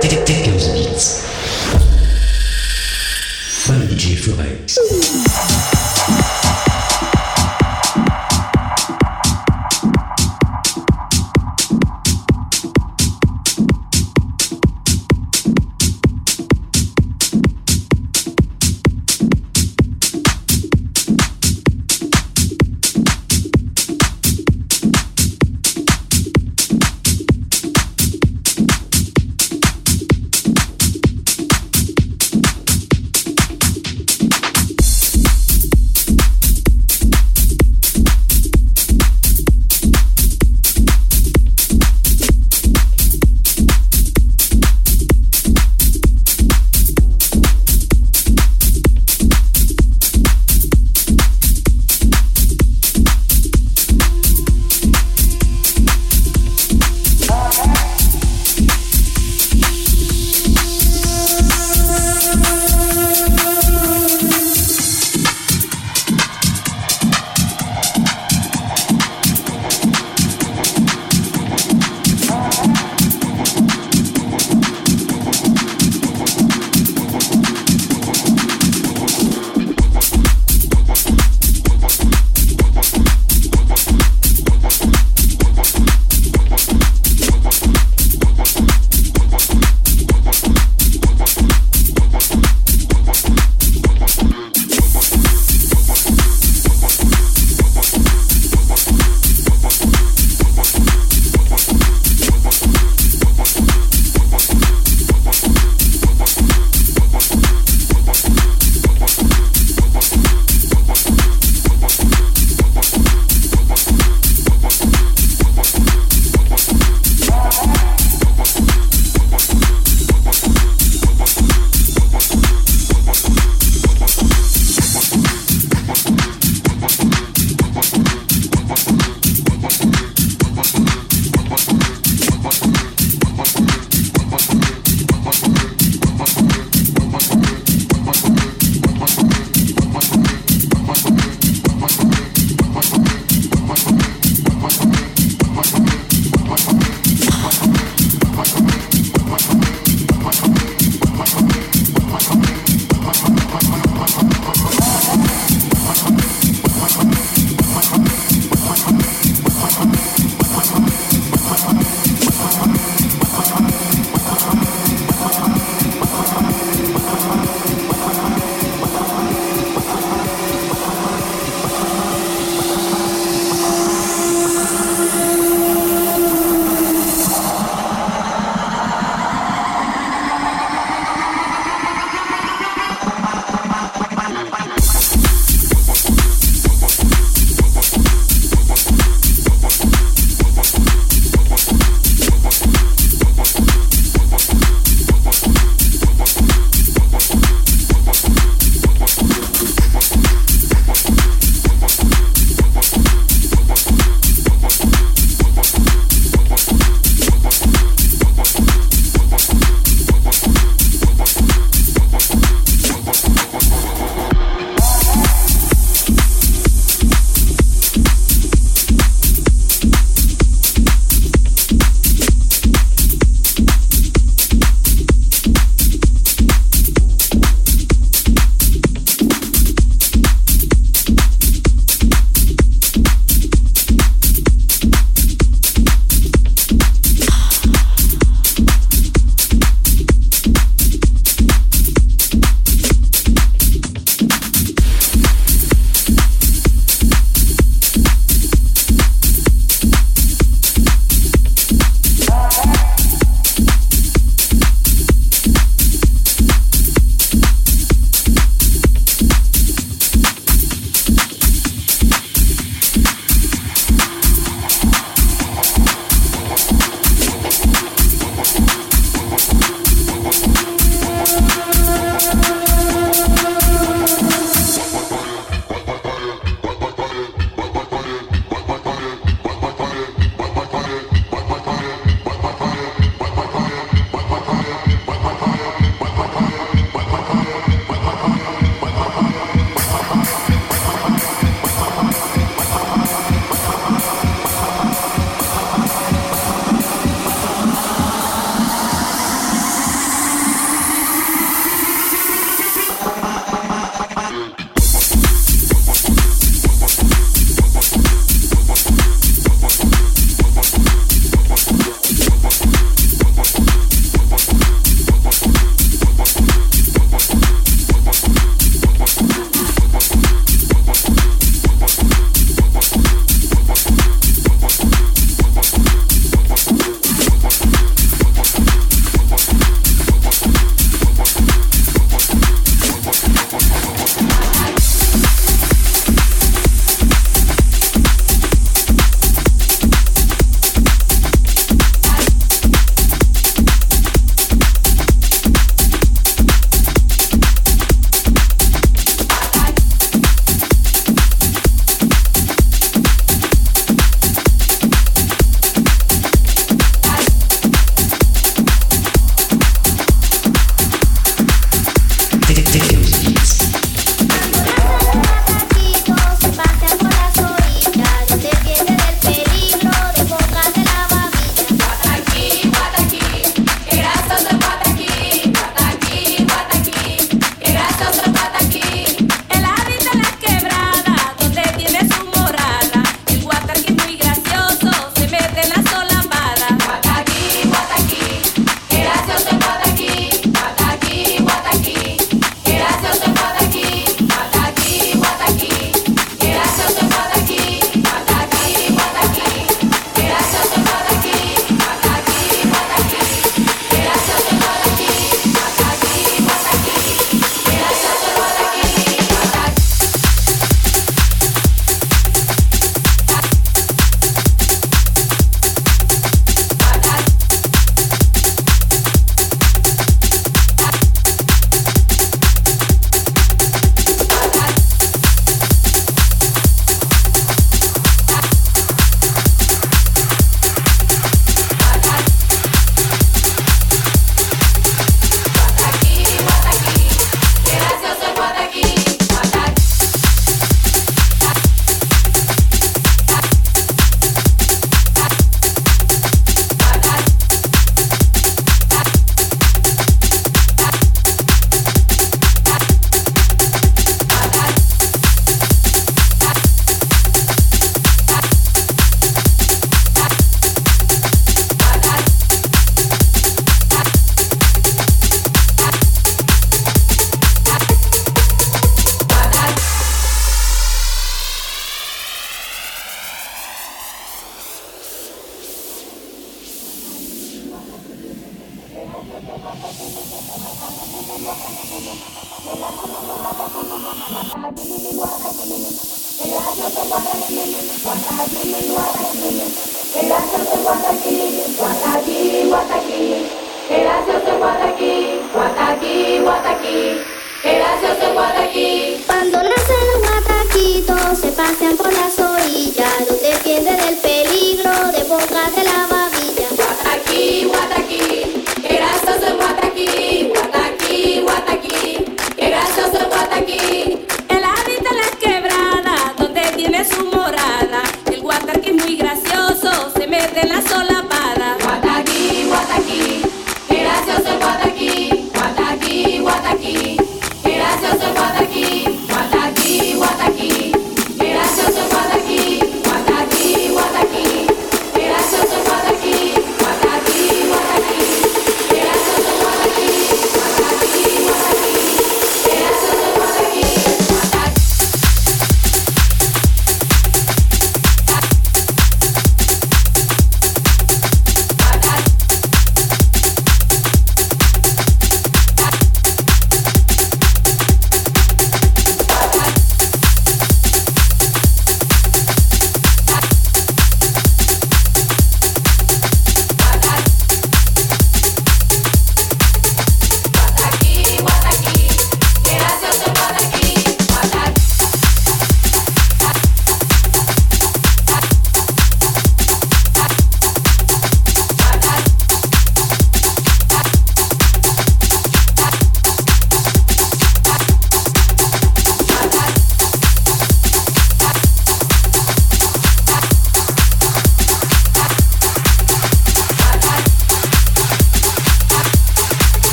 Dickens Beats.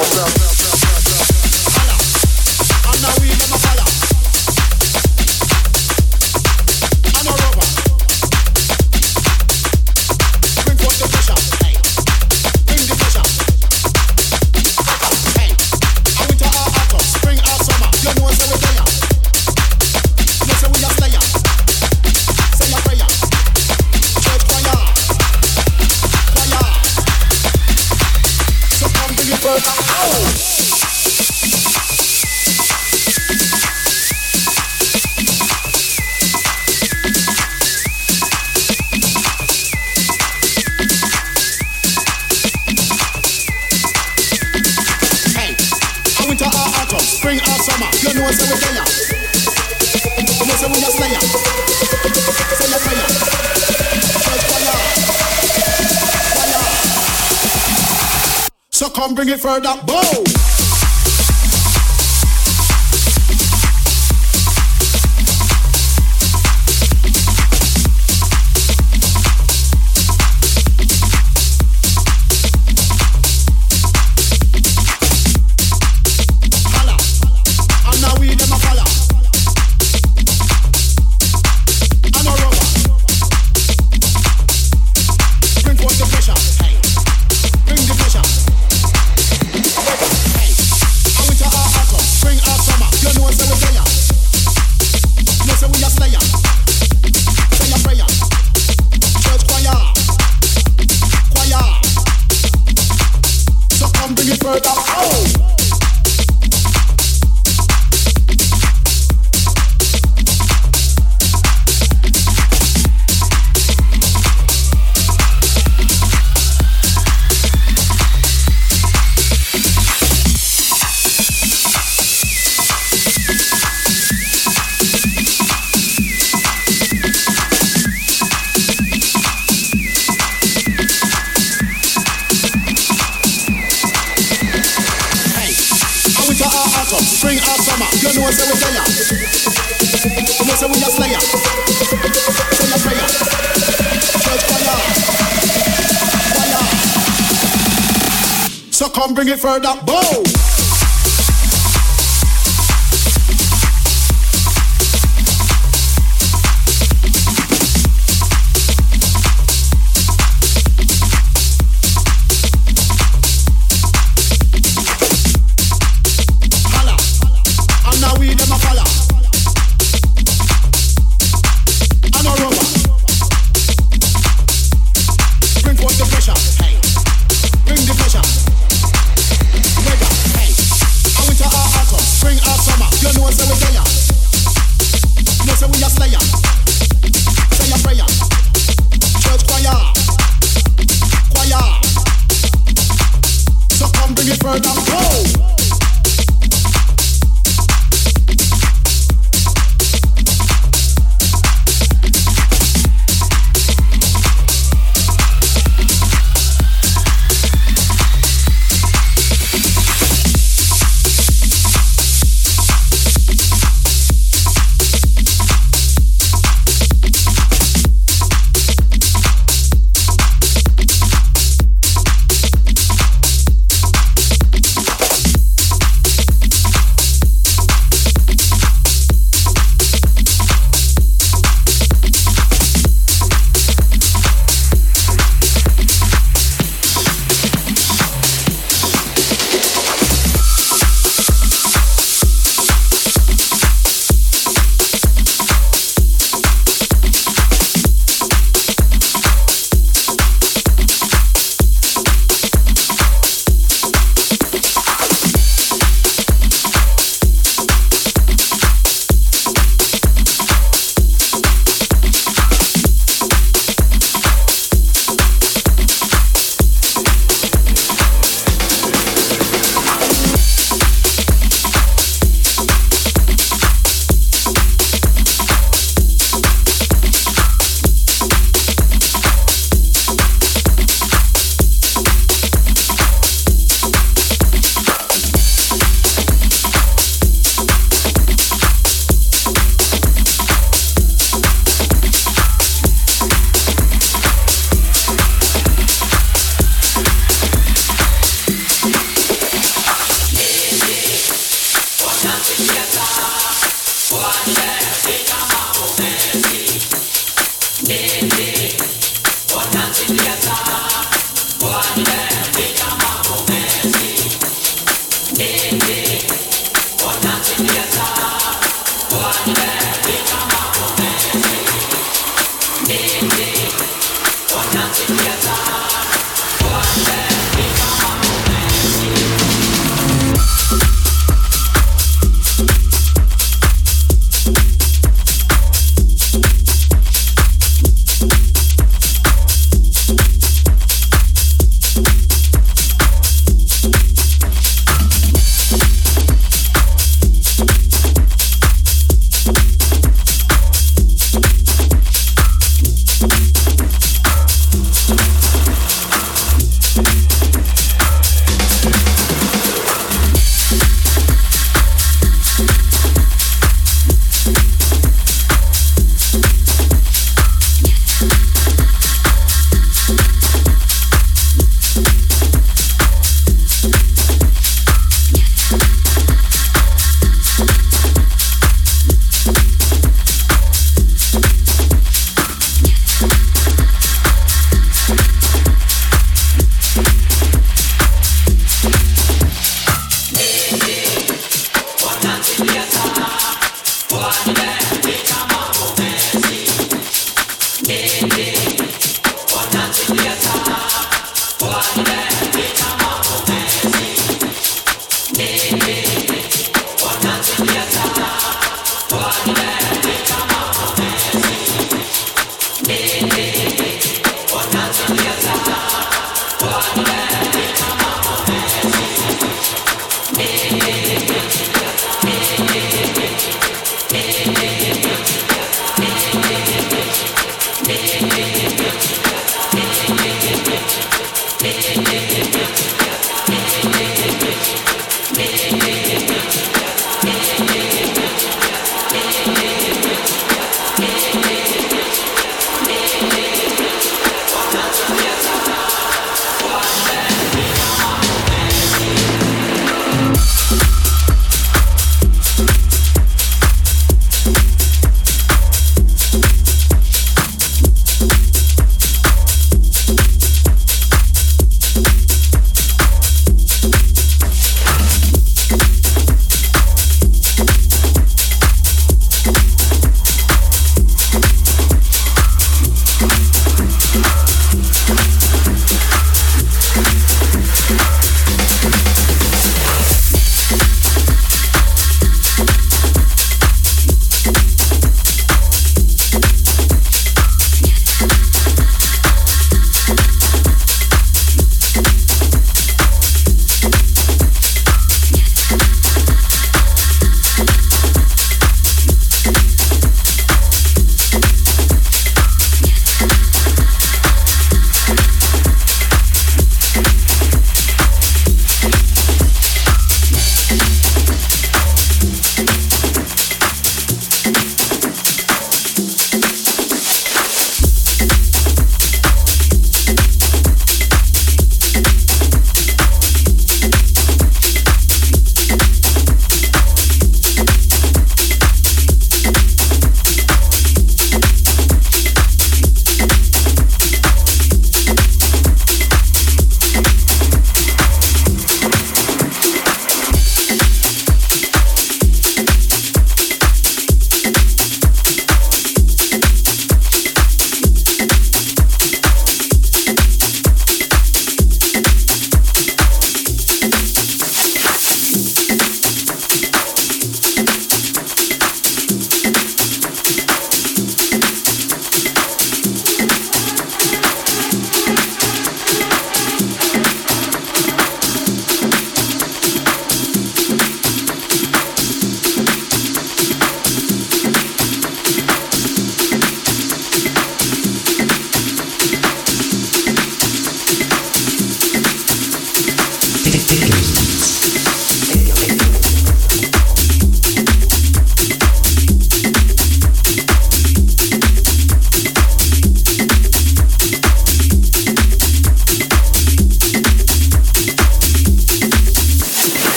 Bring off summer. You know. You know say prayer. Fire. Fire. So come bring it further. Bow.